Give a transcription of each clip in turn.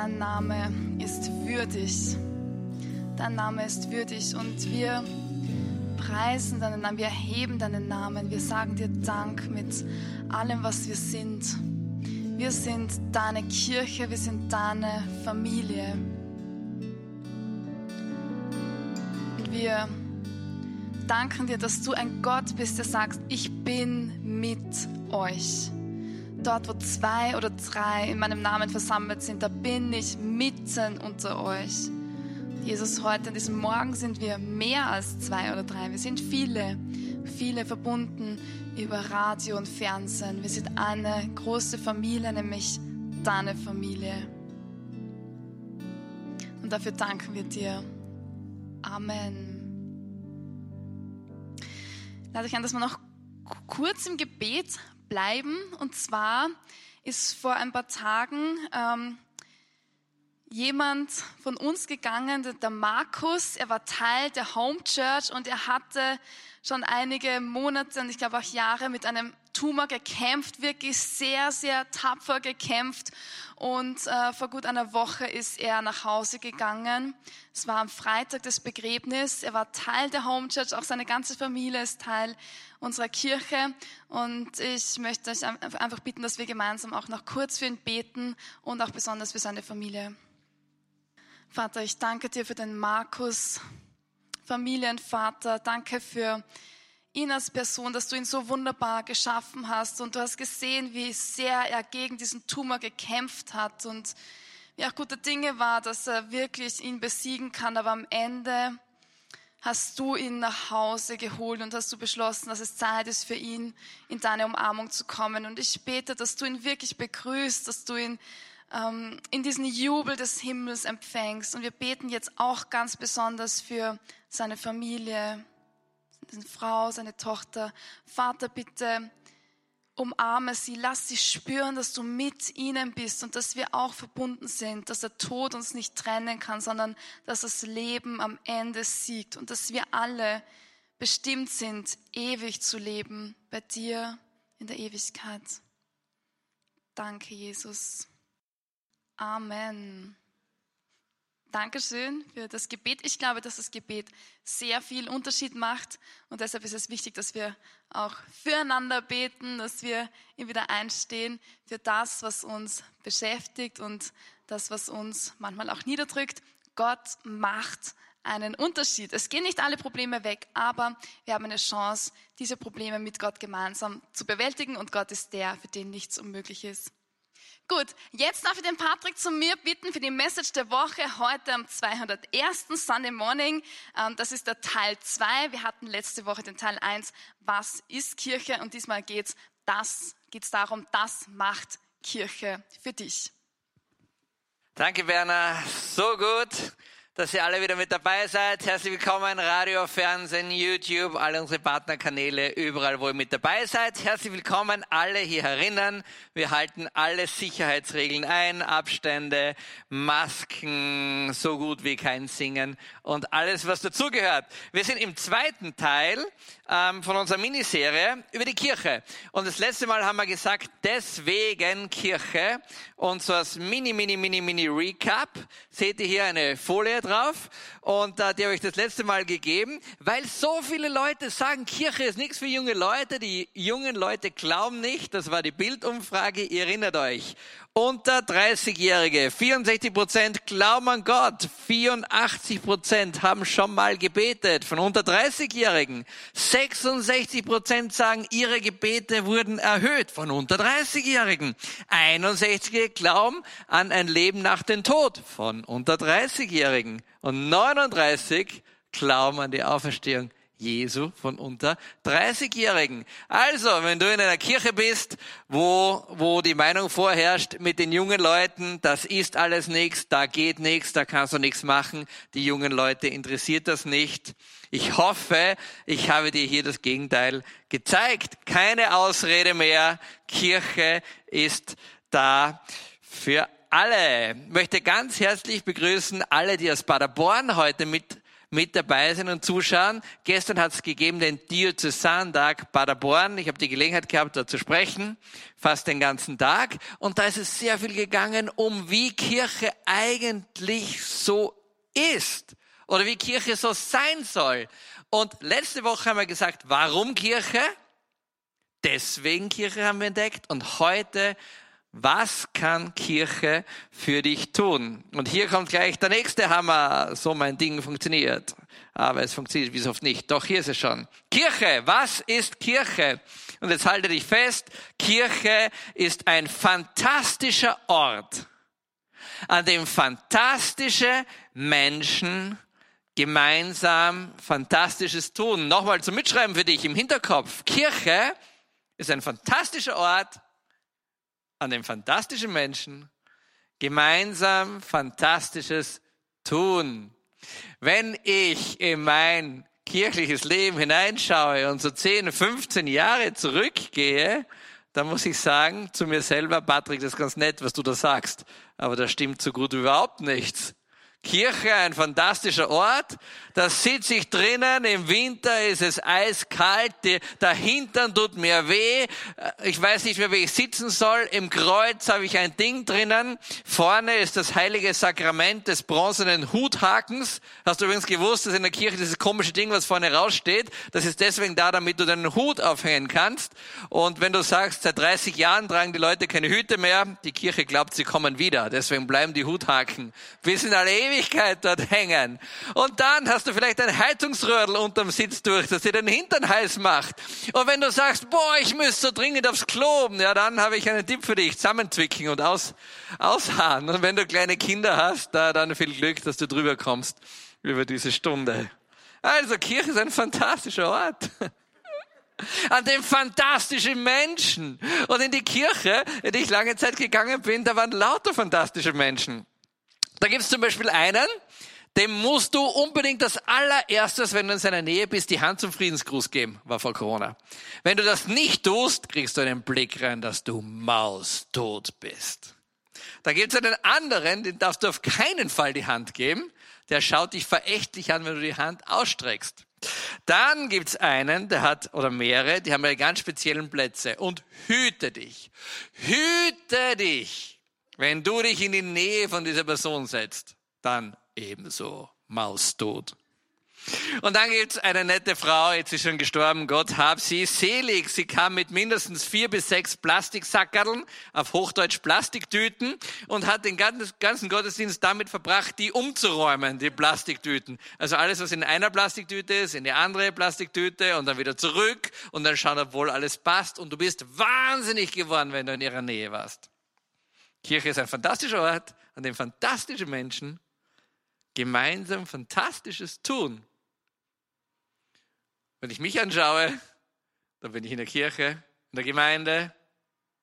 dein Name ist würdig. Dein Name ist würdig und wir preisen deinen Namen, wir erheben deinen Namen, wir sagen dir Dank mit allem, was wir sind. Wir sind deine Kirche, wir sind deine Familie. Und wir danken dir, dass du ein Gott bist, der sagt, ich bin mit euch. Dort, wo zwei oder drei in meinem Namen versammelt sind, da bin ich mitten unter euch. Jesus, heute an diesem Morgen sind wir mehr als zwei oder drei. Wir sind viele, viele verbunden über Radio und Fernsehen. Wir sind eine große Familie, nämlich deine Familie. Und dafür danken wir dir. Amen. Lade ich an, dass wir noch kurz im Gebet bleiben. Und zwar ist vor ein paar Tagen ähm, jemand von uns gegangen, der Markus. Er war Teil der Home Church und er hatte schon einige Monate und ich glaube auch Jahre mit einem Tumor gekämpft, wirklich sehr, sehr tapfer gekämpft. Und äh, vor gut einer Woche ist er nach Hause gegangen. Es war am Freitag das Begräbnis. Er war Teil der Home Church, auch seine ganze Familie ist Teil unserer Kirche. Und ich möchte euch einfach bitten, dass wir gemeinsam auch noch kurz für ihn beten und auch besonders für seine Familie. Vater, ich danke dir für den Markus, Familienvater. Danke für ihn als Person, dass du ihn so wunderbar geschaffen hast und du hast gesehen, wie sehr er gegen diesen Tumor gekämpft hat und wie auch gute Dinge war, dass er wirklich ihn besiegen kann. Aber am Ende hast du ihn nach Hause geholt und hast du beschlossen, dass es Zeit ist für ihn, in deine Umarmung zu kommen. Und ich bete, dass du ihn wirklich begrüßt, dass du ihn ähm, in diesen Jubel des Himmels empfängst. Und wir beten jetzt auch ganz besonders für seine Familie, seine Frau, seine Tochter. Vater, bitte umarme sie, lass sie spüren, dass du mit ihnen bist und dass wir auch verbunden sind, dass der Tod uns nicht trennen kann, sondern dass das Leben am Ende siegt und dass wir alle bestimmt sind, ewig zu leben bei dir in der Ewigkeit. Danke, Jesus. Amen. Dankeschön für das Gebet. Ich glaube, dass das Gebet sehr viel Unterschied macht und deshalb ist es wichtig, dass wir auch füreinander beten, dass wir immer wieder einstehen für das, was uns beschäftigt und das, was uns manchmal auch niederdrückt. Gott macht einen Unterschied. Es gehen nicht alle Probleme weg, aber wir haben eine Chance, diese Probleme mit Gott gemeinsam zu bewältigen und Gott ist der, für den nichts unmöglich ist. Gut, jetzt darf ich den Patrick zu mir bitten für die Message der Woche heute am 201. Sunday Morning. Ähm, das ist der Teil 2. Wir hatten letzte Woche den Teil 1. Was ist Kirche? Und diesmal geht's das, geht's darum, das macht Kirche für dich. Danke, Werner. So gut dass ihr alle wieder mit dabei seid. Herzlich willkommen, Radio, Fernsehen, YouTube, alle unsere Partnerkanäle, überall, wo ihr mit dabei seid. Herzlich willkommen alle hier herinnen. Wir halten alle Sicherheitsregeln ein, Abstände, Masken, so gut wie kein Singen und alles, was dazugehört. Wir sind im zweiten Teil ähm, von unserer Miniserie über die Kirche. Und das letzte Mal haben wir gesagt, deswegen Kirche. Und so als Mini, Mini, Mini, Mini Recap seht ihr hier eine Folie drauf und äh, die habe ich das letzte Mal gegeben, weil so viele Leute sagen, Kirche ist nichts für junge Leute. Die jungen Leute glauben nicht. Das war die Bildumfrage. Ihr erinnert euch. Unter 30-Jährige, 64 Prozent glauben an Gott, 84 Prozent haben schon mal gebetet. Von unter 30-Jährigen, 66 Prozent sagen, ihre Gebete wurden erhöht. Von unter 30-Jährigen, 61 glauben an ein Leben nach dem Tod. Von unter 30-Jährigen und 39 glauben an die Auferstehung Jesu von unter 30-Jährigen. Also, wenn du in einer Kirche bist, wo, wo die Meinung vorherrscht mit den jungen Leuten, das ist alles nichts, da geht nichts, da kannst du nichts machen, die jungen Leute interessiert das nicht. Ich hoffe, ich habe dir hier das Gegenteil gezeigt. Keine Ausrede mehr. Kirche ist da für alle. Ich möchte ganz herzlich begrüßen alle, die aus Paderborn heute mit mit dabei sein und zuschauen. Gestern hat es gegeben den Diözesantag Paderborn. Ich habe die Gelegenheit gehabt, da zu sprechen, fast den ganzen Tag. Und da ist es sehr viel gegangen um, wie Kirche eigentlich so ist oder wie Kirche so sein soll. Und letzte Woche haben wir gesagt, warum Kirche? Deswegen Kirche haben wir entdeckt. Und heute was kann Kirche für dich tun? Und hier kommt gleich der nächste Hammer. So mein Ding funktioniert. Aber es funktioniert wie so oft nicht. Doch hier ist es schon. Kirche. Was ist Kirche? Und jetzt halte dich fest. Kirche ist ein fantastischer Ort, an dem fantastische Menschen gemeinsam Fantastisches tun. Nochmal zum Mitschreiben für dich im Hinterkopf. Kirche ist ein fantastischer Ort, an den fantastischen Menschen gemeinsam Fantastisches tun. Wenn ich in mein kirchliches Leben hineinschaue und so 10, 15 Jahre zurückgehe, dann muss ich sagen zu mir selber, Patrick, das ist ganz nett, was du da sagst, aber das stimmt so gut überhaupt nichts. Kirche ein fantastischer Ort. Da sitze ich drinnen. Im Winter ist es eiskalt. Der Hintern tut mir weh. Ich weiß nicht mehr, wie ich sitzen soll. Im Kreuz habe ich ein Ding drinnen. Vorne ist das heilige Sakrament des bronzenen Huthakens. Hast du übrigens gewusst, dass in der Kirche dieses komische Ding, was vorne raussteht, das ist deswegen da, damit du deinen Hut aufhängen kannst. Und wenn du sagst, seit 30 Jahren tragen die Leute keine Hüte mehr, die Kirche glaubt, sie kommen wieder. Deswegen bleiben die Huthaken. Wir sind alle Ewigkeit dort hängen. Und dann hast du vielleicht ein Heizungsröhrl unterm Sitz durch, das dir den Hintern heiß macht. Und wenn du sagst, boah, ich müsste so dringend aufs Klo, ja, dann habe ich einen Tipp für dich. Zusammenzwicken und aus, ausharren. Und wenn du kleine Kinder hast, da dann viel Glück, dass du drüber kommst über diese Stunde. Also, Kirche ist ein fantastischer Ort an dem fantastischen Menschen. Und in die Kirche, in die ich lange Zeit gegangen bin, da waren lauter fantastische Menschen. Da gibt es zum Beispiel einen, dem musst du unbedingt das allererstes, wenn du in seiner Nähe bist, die Hand zum Friedensgruß geben, war vor Corona. Wenn du das nicht tust, kriegst du einen Blick rein, dass du maustot bist. Da gibt es einen anderen, den darfst du auf keinen Fall die Hand geben. Der schaut dich verächtlich an, wenn du die Hand ausstreckst. Dann gibt's einen, der hat, oder mehrere, die haben eine ganz speziellen Plätze. Und hüte dich. Hüte dich wenn du dich in die Nähe von dieser Person setzt, dann ebenso maustot. Und dann gibt's eine nette Frau, jetzt ist schon gestorben, Gott hab sie selig. Sie kam mit mindestens vier bis sechs Plastiksackerln, auf Hochdeutsch Plastiktüten, und hat den ganzen Gottesdienst damit verbracht, die umzuräumen, die Plastiktüten. Also alles, was in einer Plastiktüte ist, in die andere Plastiktüte und dann wieder zurück und dann schauen, ob wohl alles passt. Und du bist wahnsinnig geworden, wenn du in ihrer Nähe warst. Kirche ist ein fantastischer Ort, an dem fantastische Menschen gemeinsam Fantastisches tun. Wenn ich mich anschaue, dann bin ich in der Kirche, in der Gemeinde,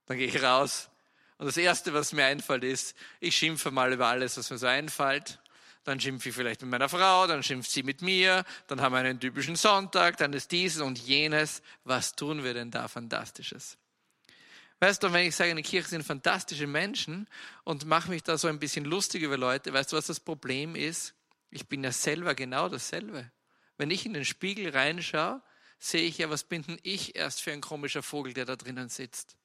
dann gehe ich raus. Und das Erste, was mir einfällt, ist, ich schimpfe mal über alles, was mir so einfällt. Dann schimpfe ich vielleicht mit meiner Frau, dann schimpft sie mit mir, dann haben wir einen typischen Sonntag, dann ist dieses und jenes. Was tun wir denn da Fantastisches? Weißt du, wenn ich sage, eine Kirche sind fantastische Menschen und mache mich da so ein bisschen lustig über Leute, weißt du, was das Problem ist? Ich bin ja selber genau dasselbe. Wenn ich in den Spiegel reinschaue, sehe ich ja, was bin denn ich erst für ein komischer Vogel, der da drinnen sitzt.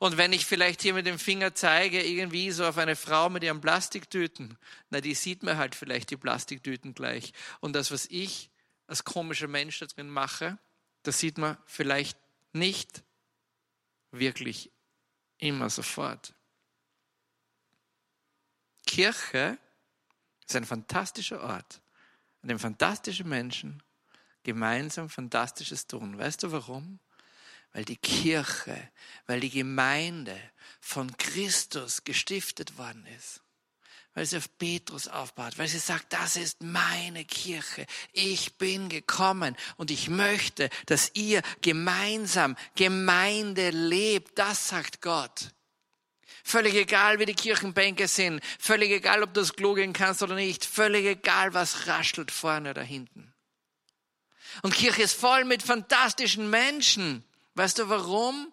Und wenn ich vielleicht hier mit dem Finger zeige, irgendwie so auf eine Frau mit ihren Plastiktüten, na, die sieht mir halt vielleicht die Plastiktüten gleich. Und das, was ich als komischer Mensch da drin mache, das sieht man vielleicht nicht wirklich immer sofort. Kirche ist ein fantastischer Ort, an dem fantastische Menschen gemeinsam Fantastisches tun. Weißt du warum? Weil die Kirche, weil die Gemeinde von Christus gestiftet worden ist weil sie auf Petrus aufbaut, weil sie sagt, das ist meine Kirche. Ich bin gekommen und ich möchte, dass ihr gemeinsam Gemeinde lebt. Das sagt Gott. Völlig egal, wie die Kirchenbänke sind. Völlig egal, ob du das Klo gehen kannst oder nicht. Völlig egal, was raschelt vorne oder hinten. Und Kirche ist voll mit fantastischen Menschen. Weißt du warum?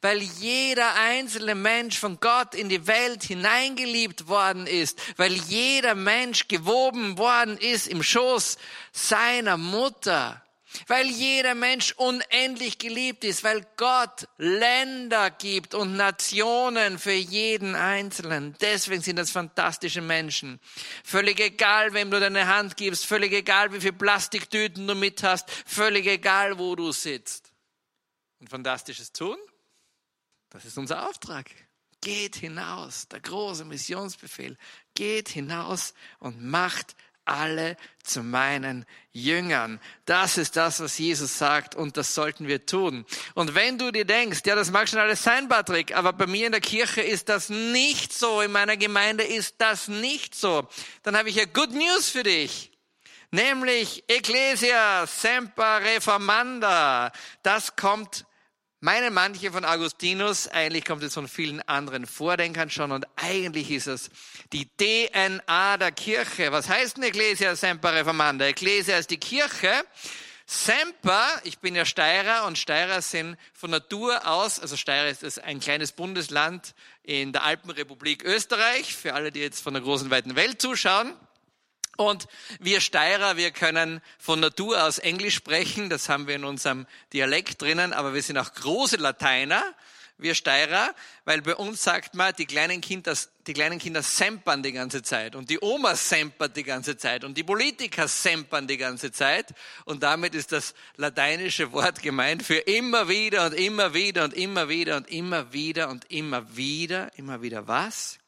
Weil jeder einzelne Mensch von Gott in die Welt hineingeliebt worden ist, weil jeder Mensch gewoben worden ist im Schoß seiner Mutter weil jeder Mensch unendlich geliebt ist, weil Gott Länder gibt und Nationen für jeden Einzelnen. Deswegen sind das fantastische Menschen. Völlig egal, wem du deine Hand gibst, völlig egal, wie viele Plastiktüten du mit hast, völlig egal, wo du sitzt. Und fantastisches tun, das ist unser Auftrag. Geht hinaus, der große Missionsbefehl. Geht hinaus und macht alle zu meinen Jüngern. Das ist das, was Jesus sagt und das sollten wir tun. Und wenn du dir denkst, ja, das mag schon alles sein, Patrick, aber bei mir in der Kirche ist das nicht so, in meiner Gemeinde ist das nicht so, dann habe ich ja Good News für dich. Nämlich Ecclesia Semper Reformanda. Das kommt meinen manche von Augustinus, eigentlich kommt es von vielen anderen Vordenkern schon und eigentlich ist es die DNA der Kirche. Was heißt denn Ecclesia Semper Reformanda? Ecclesia ist die Kirche. Semper, ich bin ja Steirer und Steirer sind von Natur aus, also Steirer ist ein kleines Bundesland in der Alpenrepublik Österreich, für alle, die jetzt von der großen weiten Welt zuschauen. Und wir Steirer, wir können von Natur aus Englisch sprechen, das haben wir in unserem Dialekt drinnen, aber wir sind auch große Lateiner, wir Steirer, weil bei uns sagt man, die kleinen Kinder, die kleinen Kinder sempern die ganze Zeit. Und die Oma sempert die ganze Zeit. Und die Politiker sempern die ganze Zeit. Und damit ist das lateinische Wort gemeint für immer wieder und immer wieder und immer wieder und immer wieder und immer wieder, immer wieder was?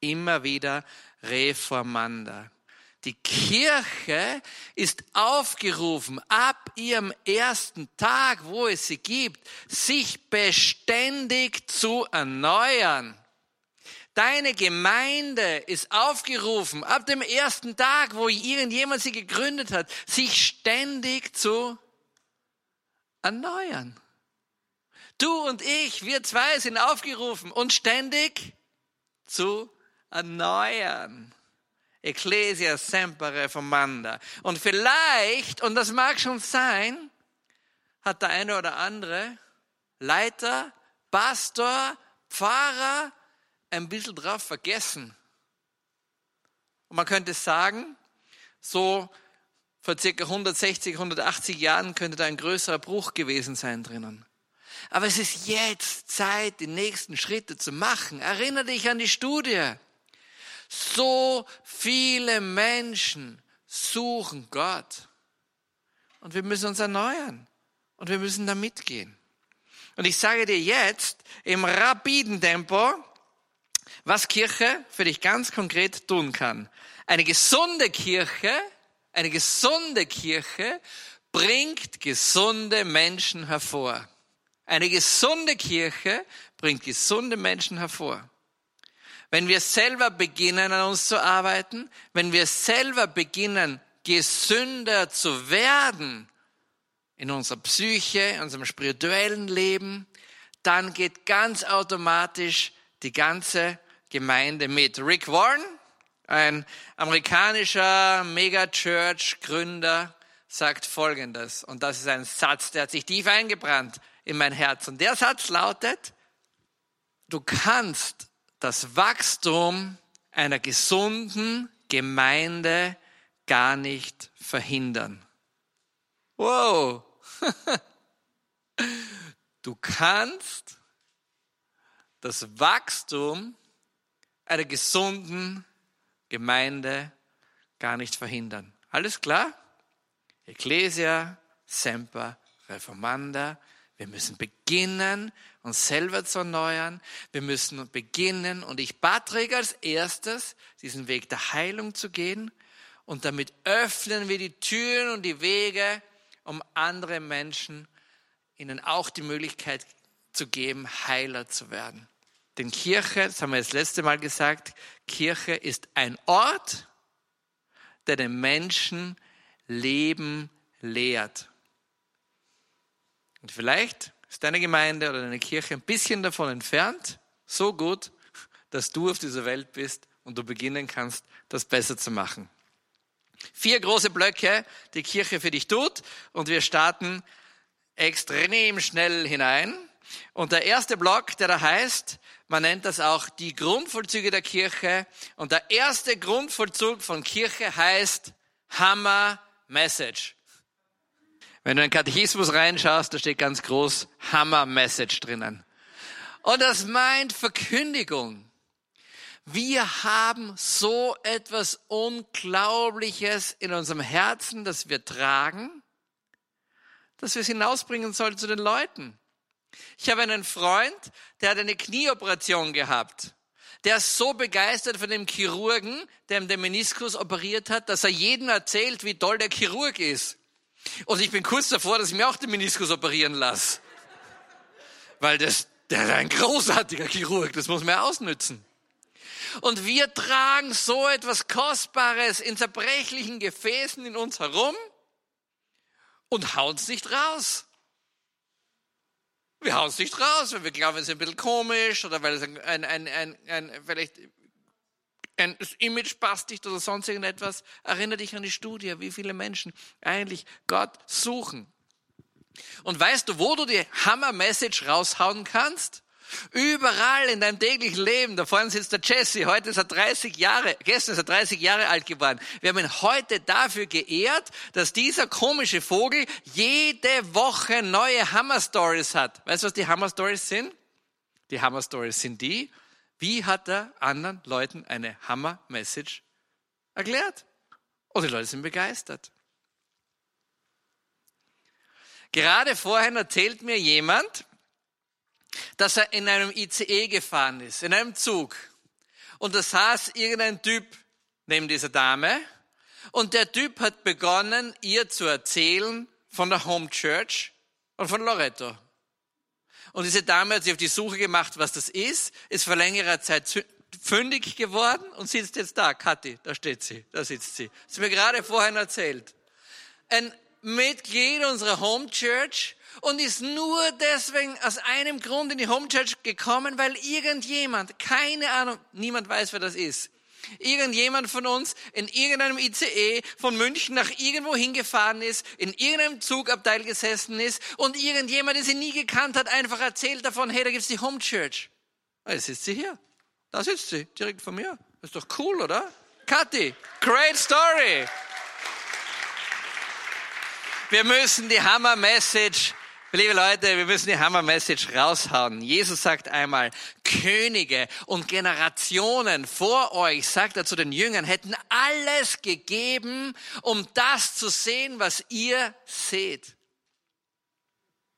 Immer wieder reformanda. Die Kirche ist aufgerufen, ab ihrem ersten Tag, wo es sie gibt, sich beständig zu erneuern. Deine Gemeinde ist aufgerufen, ab dem ersten Tag, wo irgendjemand sie gegründet hat, sich ständig zu erneuern. Du und ich, wir zwei sind aufgerufen, uns ständig zu erneuern. Ecclesia semper reformanda. Und vielleicht, und das mag schon sein, hat der eine oder andere Leiter, Pastor, Pfarrer ein bisschen drauf vergessen. Und man könnte sagen, so vor circa 160, 180 Jahren könnte da ein größerer Bruch gewesen sein drinnen. Aber es ist jetzt Zeit, die nächsten Schritte zu machen. Erinnere dich an die Studie. So viele Menschen suchen Gott. Und wir müssen uns erneuern. Und wir müssen da mitgehen. Und ich sage dir jetzt im rapiden Tempo, was Kirche für dich ganz konkret tun kann. Eine gesunde Kirche, eine gesunde Kirche bringt gesunde Menschen hervor. Eine gesunde Kirche bringt gesunde Menschen hervor. Wenn wir selber beginnen, an uns zu arbeiten, wenn wir selber beginnen, gesünder zu werden in unserer Psyche, in unserem spirituellen Leben, dann geht ganz automatisch die ganze Gemeinde mit. Rick Warren, ein amerikanischer Megachurch-Gründer, sagt Folgendes, und das ist ein Satz, der hat sich tief eingebrannt in mein Herz. Und der Satz lautet, du kannst das Wachstum einer gesunden Gemeinde gar nicht verhindern. Wow! Du kannst das Wachstum einer gesunden Gemeinde gar nicht verhindern. Alles klar? Ecclesia, Semper, Reformanda. Wir müssen beginnen, uns selber zu erneuern. Wir müssen beginnen, und ich Patrick als erstes, diesen Weg der Heilung zu gehen. Und damit öffnen wir die Türen und die Wege, um andere Menschen ihnen auch die Möglichkeit zu geben, Heiler zu werden. Denn Kirche, das haben wir das letzte Mal gesagt, Kirche ist ein Ort, der den Menschen Leben lehrt. Und vielleicht ist deine Gemeinde oder deine Kirche ein bisschen davon entfernt, so gut, dass du auf dieser Welt bist und du beginnen kannst, das besser zu machen. Vier große Blöcke, die Kirche für dich tut und wir starten extrem schnell hinein. Und der erste Block, der da heißt, man nennt das auch die Grundvollzüge der Kirche. Und der erste Grundvollzug von Kirche heißt Hammer Message. Wenn du in den Katechismus reinschaust, da steht ganz groß Hammer Message drinnen. Und das meint Verkündigung. Wir haben so etwas Unglaubliches in unserem Herzen, das wir tragen, dass wir es hinausbringen sollen zu den Leuten. Ich habe einen Freund, der hat eine Knieoperation gehabt. Der ist so begeistert von dem Chirurgen, der ihm den Meniskus operiert hat, dass er jedem erzählt, wie toll der Chirurg ist. Und ich bin kurz davor, dass ich mir auch den Meniskus operieren lasse. Weil das, der ist ein großartiger Chirurg, das muss man ausnützen. Und wir tragen so etwas Kostbares in zerbrechlichen Gefäßen in uns herum und hauen es nicht raus. Wir hauen es nicht raus, weil wir glauben, es ist ein bisschen komisch oder weil es ein, ein, ein, ein vielleicht ein Image passt nicht oder sonst irgendetwas. Erinnere dich an die Studie, wie viele Menschen eigentlich Gott suchen. Und weißt du, wo du die Hammer-Message raushauen kannst? Überall in deinem täglichen Leben. Da vorne sitzt der Jesse. Heute ist er 30 Jahre, gestern ist er 30 Jahre alt geworden. Wir haben ihn heute dafür geehrt, dass dieser komische Vogel jede Woche neue Hammer Stories hat. Weißt du, was die Hammer Stories sind? Die Hammer Stories sind die, wie hat er anderen Leuten eine Hammer Message erklärt? Und die Leute sind begeistert. Gerade vorhin erzählt mir jemand, dass er in einem ICE gefahren ist, in einem Zug. Und da saß irgendein Typ neben dieser Dame. Und der Typ hat begonnen, ihr zu erzählen von der Home Church und von Loretto. Und diese Dame hat sich auf die Suche gemacht, was das ist, ist vor längerer Zeit fündig geworden und sitzt jetzt da. Kathi, da steht sie, da sitzt sie. Das ist mir gerade vorhin erzählt. Ein Mitglied unserer Home Church und ist nur deswegen aus einem Grund in die Home Church gekommen, weil irgendjemand, keine Ahnung, niemand weiß, wer das ist, irgendjemand von uns in irgendeinem ICE von München nach irgendwo hingefahren ist, in irgendeinem Zugabteil gesessen ist und irgendjemand, den sie nie gekannt hat, einfach erzählt davon, hey, da gibt's die Home Church. Ah, jetzt sitzt sie hier. Da sitzt sie, direkt vor mir. Ist doch cool, oder? Kathi, great story. Wir müssen die Hammer Message Liebe Leute, wir müssen die Hammer-Message raushauen. Jesus sagt einmal, Könige und Generationen vor euch, sagt er zu den Jüngern, hätten alles gegeben, um das zu sehen, was ihr seht.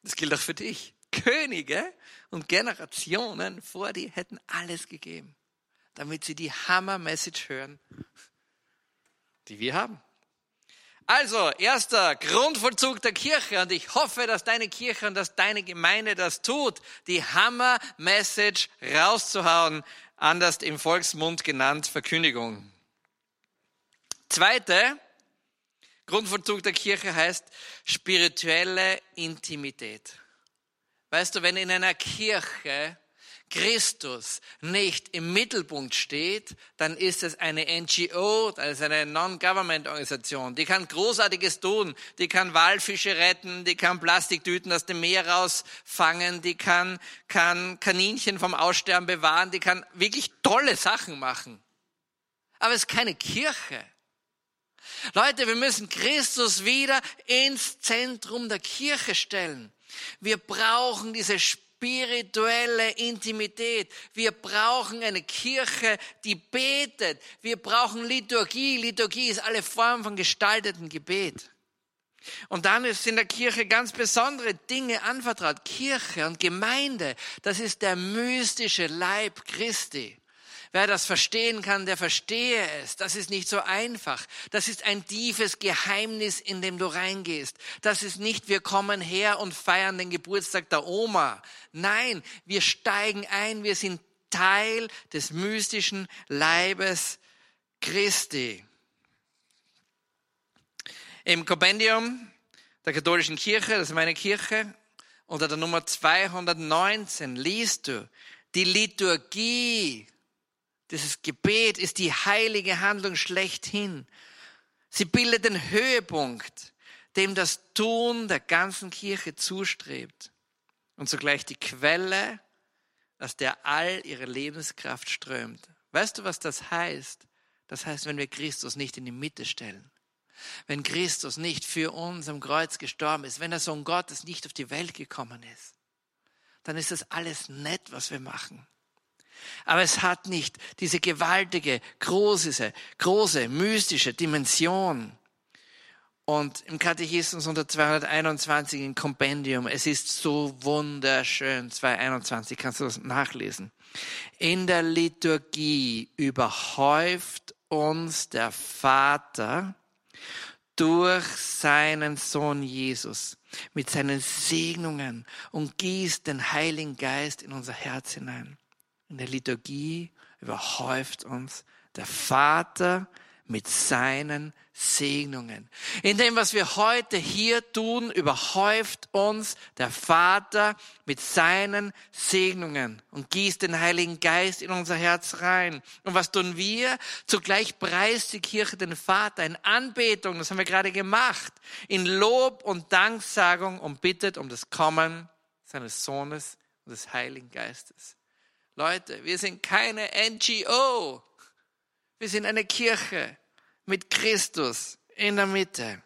Das gilt auch für dich. Könige und Generationen vor dir hätten alles gegeben, damit sie die Hammer-Message hören, die wir haben. Also, erster Grundvollzug der Kirche und ich hoffe, dass deine Kirche und dass deine Gemeinde das tut, die Hammer-Message rauszuhauen, anders im Volksmund genannt Verkündigung. Zweite Grundvollzug der Kirche heißt spirituelle Intimität. Weißt du, wenn in einer Kirche Christus nicht im Mittelpunkt steht, dann ist es eine NGO, ist eine Non-Government-Organisation. Die kann Großartiges tun. Die kann Walfische retten, die kann Plastiktüten aus dem Meer rausfangen, die kann, kann Kaninchen vom Aussterben bewahren, die kann wirklich tolle Sachen machen. Aber es ist keine Kirche. Leute, wir müssen Christus wieder ins Zentrum der Kirche stellen. Wir brauchen diese spirituelle Intimität. Wir brauchen eine Kirche, die betet. Wir brauchen Liturgie. Liturgie ist alle Formen von gestalteten Gebet. Und dann ist in der Kirche ganz besondere Dinge anvertraut. Kirche und Gemeinde, das ist der mystische Leib Christi. Wer das verstehen kann, der verstehe es. Das ist nicht so einfach. Das ist ein tiefes Geheimnis, in dem du reingehst. Das ist nicht, wir kommen her und feiern den Geburtstag der Oma. Nein, wir steigen ein. Wir sind Teil des mystischen Leibes Christi. Im Kompendium der katholischen Kirche, das ist meine Kirche, unter der Nummer 219 liest du, die Liturgie dieses Gebet ist die heilige Handlung schlechthin. Sie bildet den Höhepunkt, dem das Tun der ganzen Kirche zustrebt. und zugleich die Quelle, aus der all ihre Lebenskraft strömt. Weißt du, was das heißt? Das heißt, wenn wir Christus nicht in die Mitte stellen, wenn Christus nicht für uns am Kreuz gestorben ist, wenn der Sohn Gottes nicht auf die Welt gekommen ist, dann ist das alles nett, was wir machen. Aber es hat nicht diese gewaltige, große, große, mystische Dimension. Und im Katechismus unter 221 im Kompendium, es ist so wunderschön, 221, kannst du das nachlesen. In der Liturgie überhäuft uns der Vater durch seinen Sohn Jesus mit seinen Segnungen und gießt den Heiligen Geist in unser Herz hinein. In der Liturgie überhäuft uns der Vater mit seinen Segnungen. In dem, was wir heute hier tun, überhäuft uns der Vater mit seinen Segnungen und gießt den Heiligen Geist in unser Herz rein. Und was tun wir? Zugleich preist die Kirche den Vater in Anbetung, das haben wir gerade gemacht, in Lob und Danksagung und bittet um das Kommen seines Sohnes und des Heiligen Geistes. Leute, wir sind keine NGO. Wir sind eine Kirche mit Christus in der Mitte.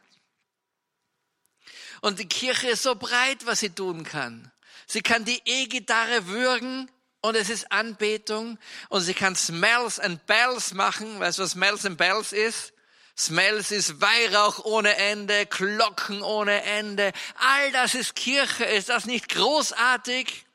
Und die Kirche ist so breit, was sie tun kann. Sie kann die E-Gitarre würgen und es ist Anbetung. Und sie kann Smells and Bells machen. Weißt du, was Smells and Bells ist? Smells ist Weihrauch ohne Ende, Glocken ohne Ende. All das ist Kirche. Ist das nicht großartig?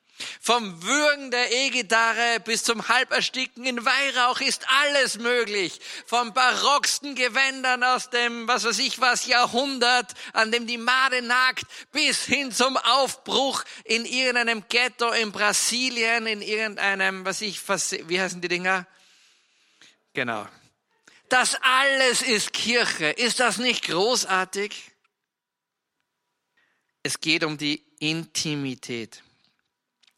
Vom Würgen der E-Gitarre bis zum Halbersticken in Weihrauch ist alles möglich. Vom barocksten Gewändern aus dem, was weiß ich was, Jahrhundert, an dem die Made nagt, bis hin zum Aufbruch in irgendeinem Ghetto in Brasilien, in irgendeinem, was ich, wie heißen die Dinger? Genau. Das alles ist Kirche. Ist das nicht großartig? Es geht um die Intimität.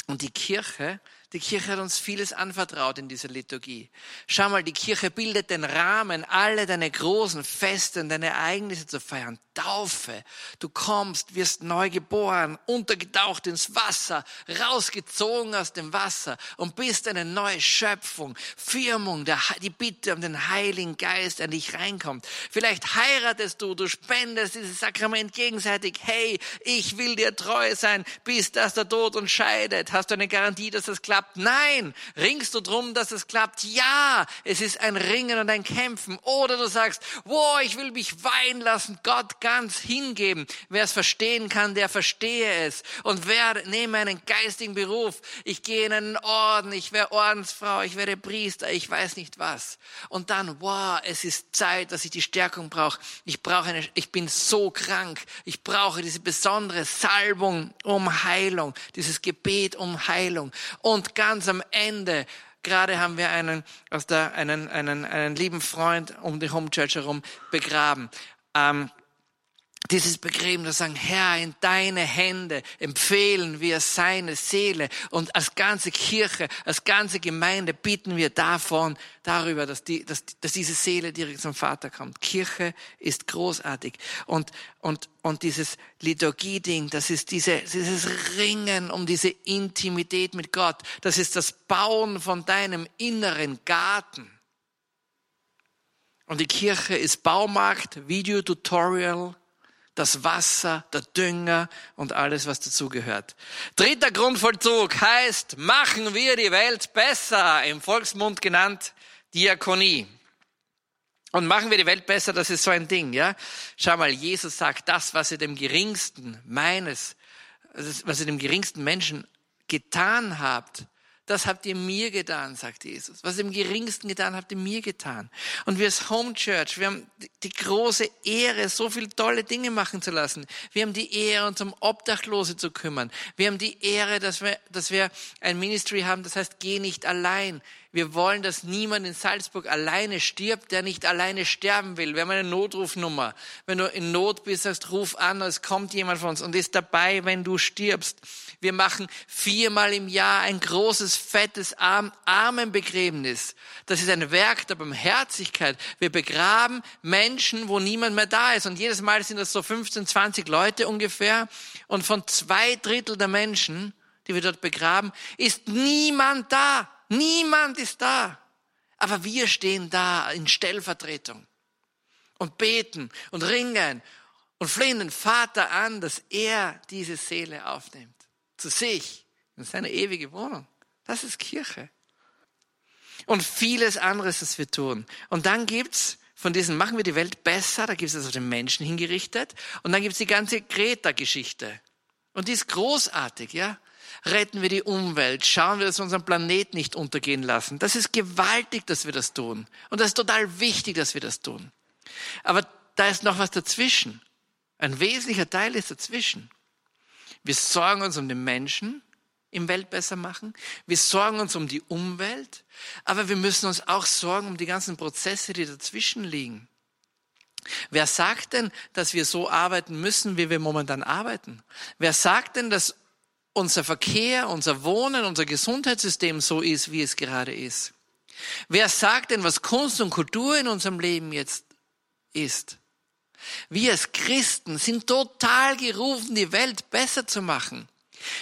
Und die Kirche die Kirche hat uns vieles anvertraut in dieser Liturgie. Schau mal, die Kirche bildet den Rahmen, alle deine großen Feste und deine Ereignisse zu feiern. Taufe. Du kommst, wirst neu geboren, untergetaucht ins Wasser, rausgezogen aus dem Wasser und bist eine neue Schöpfung. Firmung, der, die Bitte um den Heiligen Geist an dich reinkommt. Vielleicht heiratest du, du spendest dieses Sakrament gegenseitig. Hey, ich will dir treu sein, bis dass der Tod uns scheidet. Hast du eine Garantie, dass das klappt? Klappt? Nein. Ringst du drum, dass es klappt? Ja. Es ist ein Ringen und ein Kämpfen. Oder du sagst, wow, ich will mich weihen lassen, Gott ganz hingeben. Wer es verstehen kann, der verstehe es. Und wer, nehme einen geistigen Beruf. Ich gehe in einen Orden, ich werde Ordensfrau, ich werde Priester, ich weiß nicht was. Und dann, wow, es ist Zeit, dass ich die Stärkung brauche. Ich brauche eine, ich bin so krank. Ich brauche diese besondere Salbung um Heilung, dieses Gebet um Heilung. Und ganz am Ende, gerade haben wir einen, aus der, einen, einen, einen lieben Freund um die Home Church herum begraben. Ähm, dieses Begräbnis sagen, Herr, in deine Hände empfehlen wir seine Seele und als ganze Kirche, als ganze Gemeinde bitten wir davon, darüber, dass, die, dass, dass diese Seele direkt zum Vater kommt. Kirche ist großartig und, und, und dieses Liturgie-Ding, das ist diese, dieses Ringen um diese Intimität mit Gott, das ist das Bauen von deinem inneren Garten. Und die Kirche ist Baumarkt, Videotutorial, das Wasser, der Dünger und alles, was dazugehört. Dritter Grundvollzug heißt, machen wir die Welt besser, im Volksmund genannt Diakonie. Und machen wir die Welt besser, das ist so ein Ding, ja. Schau mal, Jesus sagt, das, was ihr dem geringsten meines, was ihr dem geringsten Menschen getan habt, das habt ihr mir getan, sagt Jesus. Was ihr im geringsten getan habt ihr mir getan. Und wir als Home Church, wir haben die große Ehre, so viele tolle Dinge machen zu lassen. Wir haben die Ehre, uns um Obdachlose zu kümmern. Wir haben die Ehre, dass wir, dass wir ein Ministry haben, das heißt, geh nicht allein. Wir wollen, dass niemand in Salzburg alleine stirbt, der nicht alleine sterben will. Wir haben eine Notrufnummer. Wenn du in Not bist, sagst, ruf an, es kommt jemand von uns und ist dabei, wenn du stirbst. Wir machen viermal im Jahr ein großes, fettes Arm Armenbegräbnis. Das ist ein Werk der Barmherzigkeit. Wir begraben Menschen, wo niemand mehr da ist. Und jedes Mal sind das so 15, 20 Leute ungefähr. Und von zwei Drittel der Menschen die wir dort begraben, ist niemand da. Niemand ist da. Aber wir stehen da in Stellvertretung und beten und ringen und flehen den Vater an, dass er diese Seele aufnimmt. Zu sich, in seine ewige Wohnung. Das ist Kirche. Und vieles anderes, das wir tun. Und dann gibt's von diesen machen wir die Welt besser, da gibt es also den Menschen hingerichtet. Und dann gibt es die ganze Greta-Geschichte. Und die ist großartig, ja. Retten wir die Umwelt, schauen wir, dass wir unseren Planet nicht untergehen lassen. Das ist gewaltig, dass wir das tun. Und das ist total wichtig, dass wir das tun. Aber da ist noch was dazwischen. Ein wesentlicher Teil ist dazwischen. Wir sorgen uns um den Menschen im Welt besser machen. Wir sorgen uns um die Umwelt. Aber wir müssen uns auch sorgen um die ganzen Prozesse, die dazwischen liegen. Wer sagt denn, dass wir so arbeiten müssen, wie wir momentan arbeiten? Wer sagt denn, dass unser Verkehr, unser Wohnen, unser Gesundheitssystem so ist, wie es gerade ist? Wer sagt denn, was Kunst und Kultur in unserem Leben jetzt ist? Wir als Christen sind total gerufen, die Welt besser zu machen.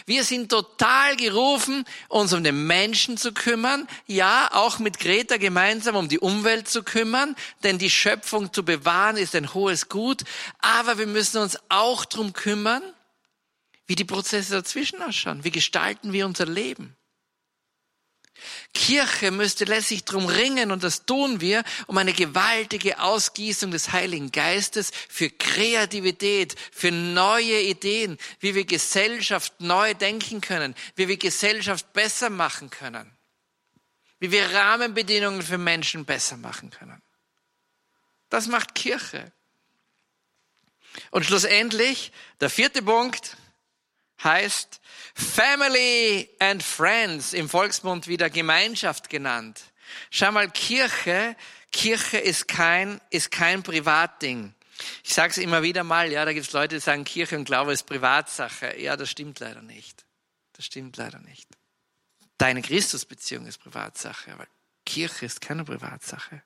Wir sind total gerufen, uns um den Menschen zu kümmern, ja, auch mit Greta gemeinsam um die Umwelt zu kümmern, denn die Schöpfung zu bewahren ist ein hohes Gut, aber wir müssen uns auch darum kümmern, wie die Prozesse dazwischen ausschauen, wie gestalten wir unser Leben. Kirche müsste letztlich drum ringen, und das tun wir, um eine gewaltige Ausgießung des Heiligen Geistes für Kreativität, für neue Ideen, wie wir Gesellschaft neu denken können, wie wir Gesellschaft besser machen können, wie wir Rahmenbedingungen für Menschen besser machen können. Das macht Kirche. Und schlussendlich, der vierte Punkt heißt, Family and Friends, im Volksmund wieder Gemeinschaft genannt. Schau mal, Kirche, Kirche ist kein, ist kein Privatding. Ich sage es immer wieder mal, ja, da gibt es Leute, die sagen, Kirche und Glaube ist Privatsache. Ja, das stimmt leider nicht. Das stimmt leider nicht. Deine Christusbeziehung ist Privatsache, aber Kirche ist keine Privatsache.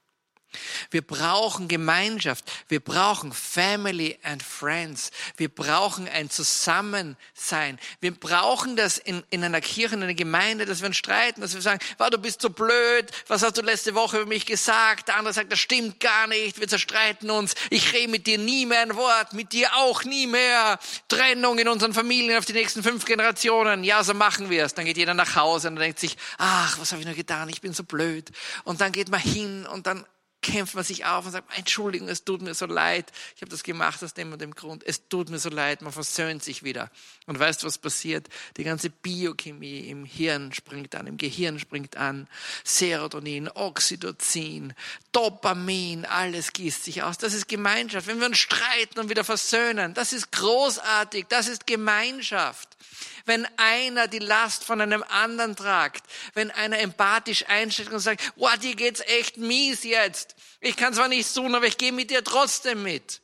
Wir brauchen Gemeinschaft. Wir brauchen Family and Friends. Wir brauchen ein Zusammensein. Wir brauchen das in, in einer Kirche, in einer Gemeinde, dass wir uns streiten, dass wir sagen, wow, du bist so blöd. Was hast du letzte Woche über mich gesagt? Der andere sagt, das stimmt gar nicht. Wir zerstreiten uns. Ich rede mit dir nie mehr ein Wort. Mit dir auch nie mehr. Trennung in unseren Familien auf die nächsten fünf Generationen. Ja, so machen wir es. Dann geht jeder nach Hause und denkt sich, ach, was habe ich nur getan? Ich bin so blöd. Und dann geht man hin und dann kämpft man sich auf und sagt, Entschuldigung, es tut mir so leid, ich habe das gemacht aus dem und dem Grund, es tut mir so leid, man versöhnt sich wieder. Und weißt du, was passiert? Die ganze Biochemie im Hirn springt an, im Gehirn springt an, Serotonin, Oxytocin, Dopamin, alles gießt sich aus. Das ist Gemeinschaft. Wenn wir uns streiten und wieder versöhnen, das ist großartig, das ist Gemeinschaft wenn einer die Last von einem anderen tragt, wenn einer empathisch einsteht und sagt, oh, dir geht's echt mies jetzt. Ich kann zwar nichts tun, aber ich gehe mit dir trotzdem mit.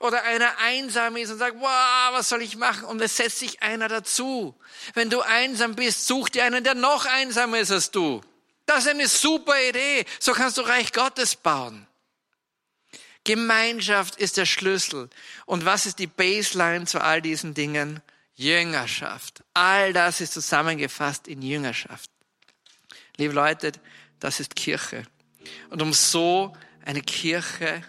Oder einer einsam ist und sagt, wow, was soll ich machen? Und es setzt sich einer dazu. Wenn du einsam bist, such dir einen, der noch einsamer ist als du. Das ist eine super Idee. So kannst du Reich Gottes bauen. Gemeinschaft ist der Schlüssel. Und was ist die Baseline zu all diesen Dingen? Jüngerschaft. All das ist zusammengefasst in Jüngerschaft. Liebe Leute, das ist Kirche. Und um so eine Kirche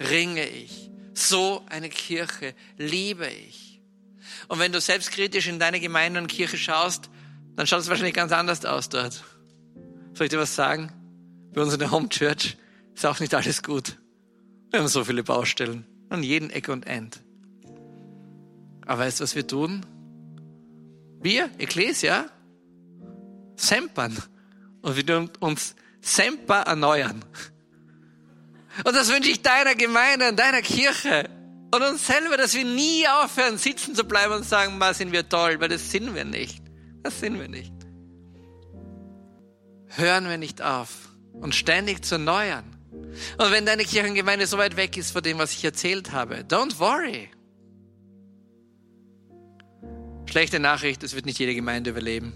ringe ich. So eine Kirche liebe ich. Und wenn du selbstkritisch in deine Gemeinde und Kirche schaust, dann schaut es wahrscheinlich ganz anders aus dort. Soll ich dir was sagen? Bei uns in der Home Church ist auch nicht alles gut. Wir haben so viele Baustellen an jedem Eck und End. Aber weißt du, was wir tun? Wir, Ecclesia, sempern. Und wir tun uns semper erneuern. Und das wünsche ich deiner Gemeinde und deiner Kirche und uns selber, dass wir nie aufhören, sitzen zu bleiben und sagen, mal sind wir toll, weil das sind wir nicht. Das sind wir nicht. Hören wir nicht auf und ständig zu erneuern. Und wenn deine Kirchengemeinde so weit weg ist von dem, was ich erzählt habe, don't worry. Schlechte Nachricht, es wird nicht jede Gemeinde überleben.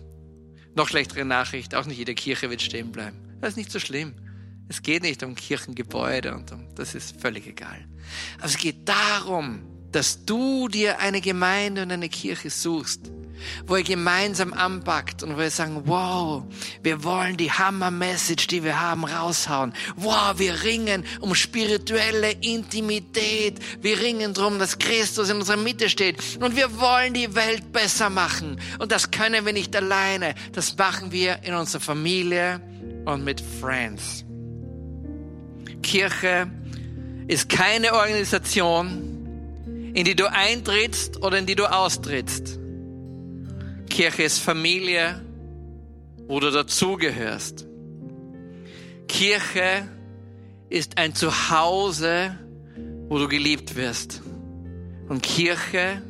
Noch schlechtere Nachricht, auch nicht jede Kirche wird stehen bleiben. Das ist nicht so schlimm. Es geht nicht um Kirchengebäude und um, das ist völlig egal. Aber es geht darum, dass du dir eine Gemeinde und eine Kirche suchst, wo ihr gemeinsam anpackt und wo ihr sagen, wow, wir wollen die Hammer-Message, die wir haben, raushauen. Wow, wir ringen um spirituelle Intimität. Wir ringen darum, dass Christus in unserer Mitte steht. Und wir wollen die Welt besser machen. Und das können wir nicht alleine. Das machen wir in unserer Familie und mit Friends. Kirche ist keine Organisation, in die du eintrittst oder in die du austrittst. Kirche ist Familie, wo du dazugehörst. Kirche ist ein Zuhause, wo du geliebt wirst. Und Kirche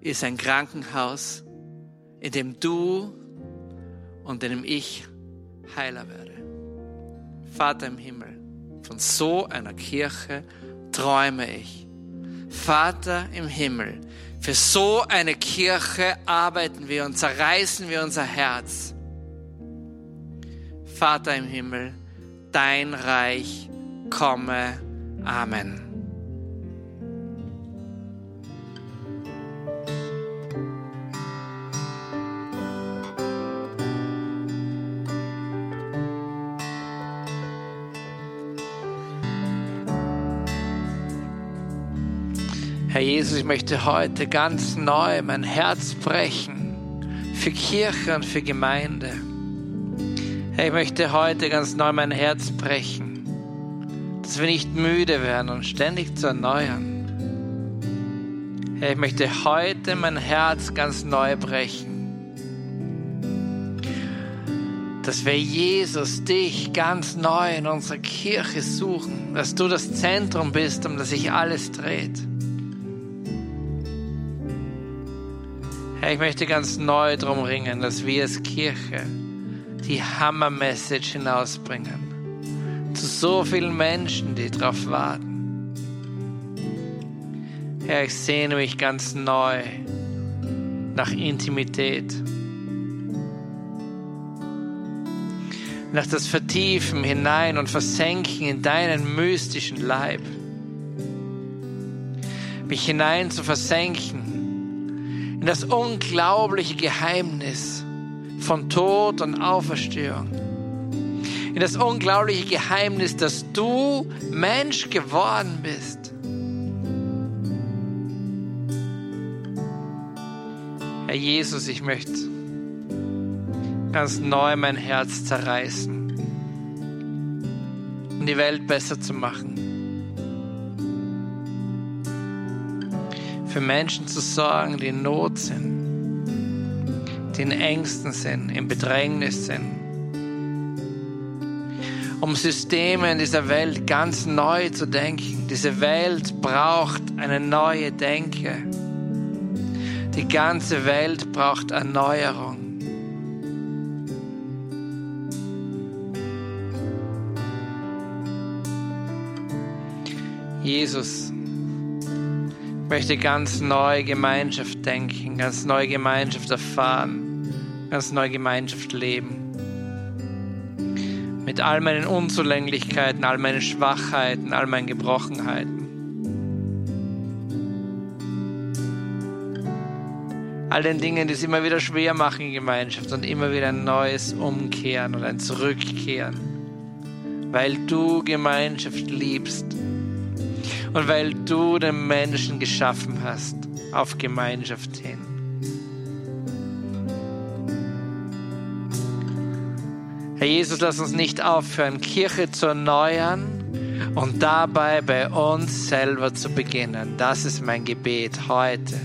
ist ein Krankenhaus, in dem du und in dem ich heiler werde. Vater im Himmel, von so einer Kirche träume ich. Vater im Himmel, für so eine Kirche arbeiten wir und zerreißen wir unser Herz. Vater im Himmel, dein Reich komme. Amen. Herr Jesus, ich möchte heute ganz neu mein Herz brechen für Kirche und für Gemeinde. Herr, ich möchte heute ganz neu mein Herz brechen, dass wir nicht müde werden und ständig zu erneuern. Herr, ich möchte heute mein Herz ganz neu brechen, dass wir Jesus, dich ganz neu in unserer Kirche suchen, dass du das Zentrum bist, um das sich alles dreht. Herr, ich möchte ganz neu darum ringen, dass wir als Kirche die Hammer-Message hinausbringen. Zu so vielen Menschen, die darauf warten. Herr, ich sehne mich ganz neu nach Intimität. Nach das Vertiefen hinein und Versenken in deinen mystischen Leib. Mich hinein zu versenken das unglaubliche Geheimnis von Tod und Auferstehung. In das unglaubliche Geheimnis, dass du Mensch geworden bist. Herr Jesus, ich möchte ganz neu mein Herz zerreißen, um die Welt besser zu machen. Für Menschen zu sorgen, die in Not sind, die in Ängsten sind, in Bedrängnis sind. Um Systeme in dieser Welt ganz neu zu denken. Diese Welt braucht eine neue Denke. Die ganze Welt braucht Erneuerung. Jesus, möchte ganz neue Gemeinschaft denken, ganz neue Gemeinschaft erfahren, ganz neue Gemeinschaft leben. Mit all meinen Unzulänglichkeiten, all meinen Schwachheiten, all meinen Gebrochenheiten. All den Dingen, die es immer wieder schwer machen in Gemeinschaft und immer wieder ein neues Umkehren und ein Zurückkehren. Weil du Gemeinschaft liebst und weil du den Menschen geschaffen hast auf Gemeinschaft hin. Herr Jesus, lass uns nicht aufhören, Kirche zu erneuern und dabei bei uns selber zu beginnen. Das ist mein Gebet heute.